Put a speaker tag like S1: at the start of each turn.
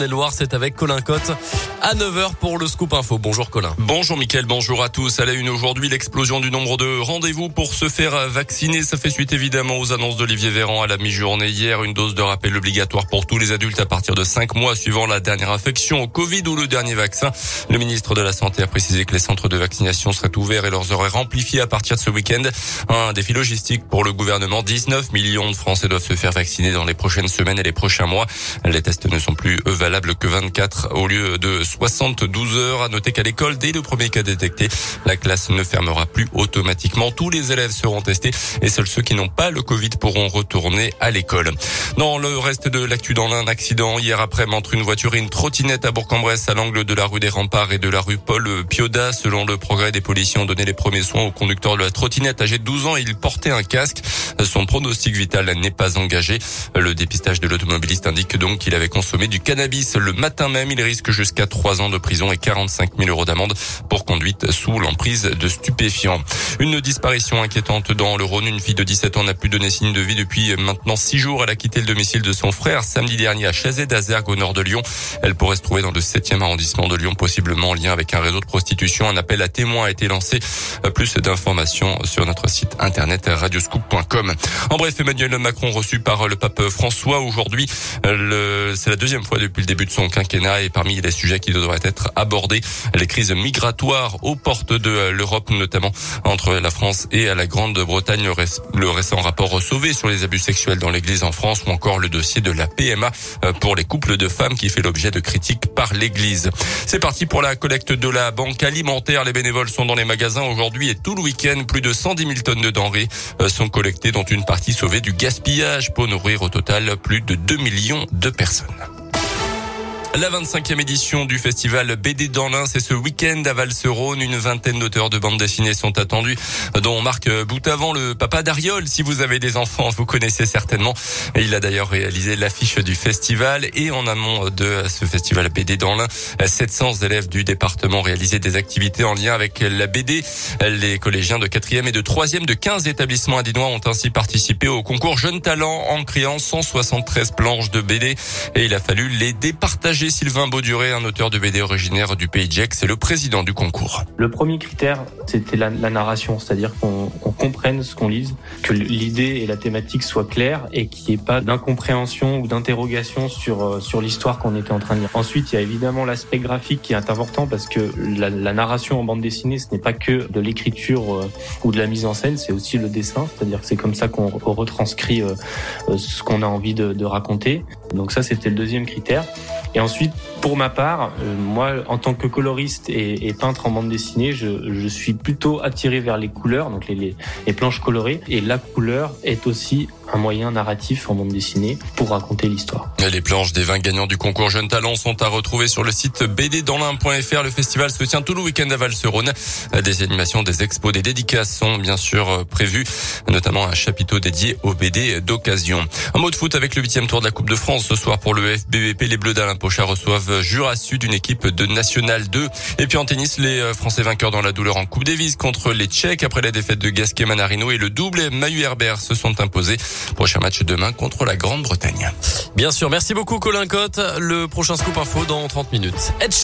S1: Loire, c'est avec Colin Cotte à 9h pour le Scoop Info. Bonjour Colin.
S2: Bonjour Mickaël, bonjour à tous. À la une aujourd'hui, l'explosion du nombre de rendez-vous pour se faire vacciner. Ça fait suite évidemment aux annonces d'Olivier Véran à la mi-journée hier. Une dose de rappel obligatoire pour tous les adultes à partir de 5 mois suivant la dernière infection au Covid ou le dernier vaccin. Le ministre de la Santé a précisé que les centres de vaccination seraient ouverts et leurs horaires amplifiés à partir de ce week-end. Un défi logistique pour le gouvernement. 19 millions de Français doivent se faire vacciner dans les prochaines semaines et les prochains mois. Les tests ne sont plus valable que 24 au lieu de 72 heures. À noter qu'à l'école, dès le premier cas détecté, la classe ne fermera plus automatiquement. Tous les élèves seront testés et seuls ceux qui n'ont pas le Covid pourront retourner à l'école. Dans le reste de l'actu dans l'un, accident hier après entre une voiture et une trottinette à Bourg-en-Bresse à l'angle de la rue des Remparts et de la rue Paul Pioda. Selon le progrès des policiers ont donné les premiers soins au conducteur de la trottinette âgé de 12 ans. Il portait un casque. Son pronostic vital n'est pas engagé. Le dépistage de l'automobiliste indique donc qu'il avait consommé du cannabis le matin même. Il risque jusqu'à trois ans de prison et 45 000 euros d'amende pour conduite sous l'emprise de stupéfiants. Une disparition inquiétante dans le Rhône. Une fille de 17 ans n'a plus donné signe de vie depuis maintenant six jours. Elle a quitté le domicile de son frère samedi dernier à Chazet d'Azergue au nord de Lyon. Elle pourrait se trouver dans le 7e arrondissement de Lyon, possiblement en lien avec un réseau de prostitution. Un appel à témoins a été lancé. Plus d'informations sur notre site internet radioscoop.com. En bref, Emmanuel Macron reçu par le pape François aujourd'hui. C'est la deuxième fois depuis le début de son quinquennat et parmi les sujets qui devraient être abordés, les crises migratoires aux portes de l'Europe, notamment entre la France et la Grande-Bretagne, le récent rapport sauvé sur les abus sexuels dans l'Église en France ou encore le dossier de la PMA pour les couples de femmes qui fait l'objet de critiques par l'Église. C'est parti pour la collecte de la banque alimentaire. Les bénévoles sont dans les magasins aujourd'hui et tout le week-end. Plus de 110 000 tonnes de denrées sont collectées, dont une partie sauvée du gaspillage pour nourrir au total plus de 2 millions de personnes. La 25e édition du festival BD dans l'Ain, c'est ce week-end à Valserone. Une vingtaine d'auteurs de bandes dessinées sont attendus, dont Marc Boutavant, le papa d'Ariol. Si vous avez des enfants, vous connaissez certainement. Il a d'ailleurs réalisé l'affiche du festival et en amont de ce festival BD dans l'Ain, 700 élèves du département réalisaient des activités en lien avec la BD. Les collégiens de 4e et de 3e de 15 établissements adinois ont ainsi participé au concours Jeunes Talents en créant 173 planches de BD et il a fallu les départager Sylvain Bauduré, un auteur de BD originaire du Pays de c'est le président du concours.
S3: Le premier critère, c'était la, narration, c'est-à-dire qu'on comprenne ce qu'on lise, que l'idée et la thématique soient claires et qu'il n'y ait pas d'incompréhension ou d'interrogation sur, euh, sur l'histoire qu'on était en train de lire. Ensuite, il y a évidemment l'aspect graphique qui est important parce que la, narration en bande dessinée, ce n'est pas que de l'écriture euh, ou de la mise en scène, c'est aussi le dessin, c'est-à-dire que c'est comme ça qu'on retranscrit euh, ce qu'on a envie de raconter. Donc ça, c'était le deuxième critère. Et ensuite, pour ma part, euh, moi, en tant que coloriste et, peintre en bande dessinée, je, suis plutôt attiré vers les couleurs, donc les, planches colorées. Et la couleur est aussi un moyen narratif en bande dessinée pour raconter l'histoire.
S2: Les planches des 20 gagnants du concours Jeunes Talents sont à retrouver sur le site bddanslin.fr. Le festival se tient tout le week-end à Valserone. Des animations, des expos, des dédicaces sont bien sûr prévues, notamment un chapiteau dédié aux BD d'occasion. Un mot de foot avec le huitième tour de la Coupe de France ce soir pour le FBVP. Les Bleus d'Alain Pochard reçoivent Jura Sud, une équipe de National 2. Et puis en tennis, les Français vainqueurs dans la douleur en Coupe Davis contre les Tchèques après la défaite de Gasquet Manarino et le double Mahu Herbert se sont imposés. Prochain match demain contre la Grande-Bretagne.
S1: Bien sûr, merci beaucoup Colin Cotte. Le prochain scoop info dans 30 minutes.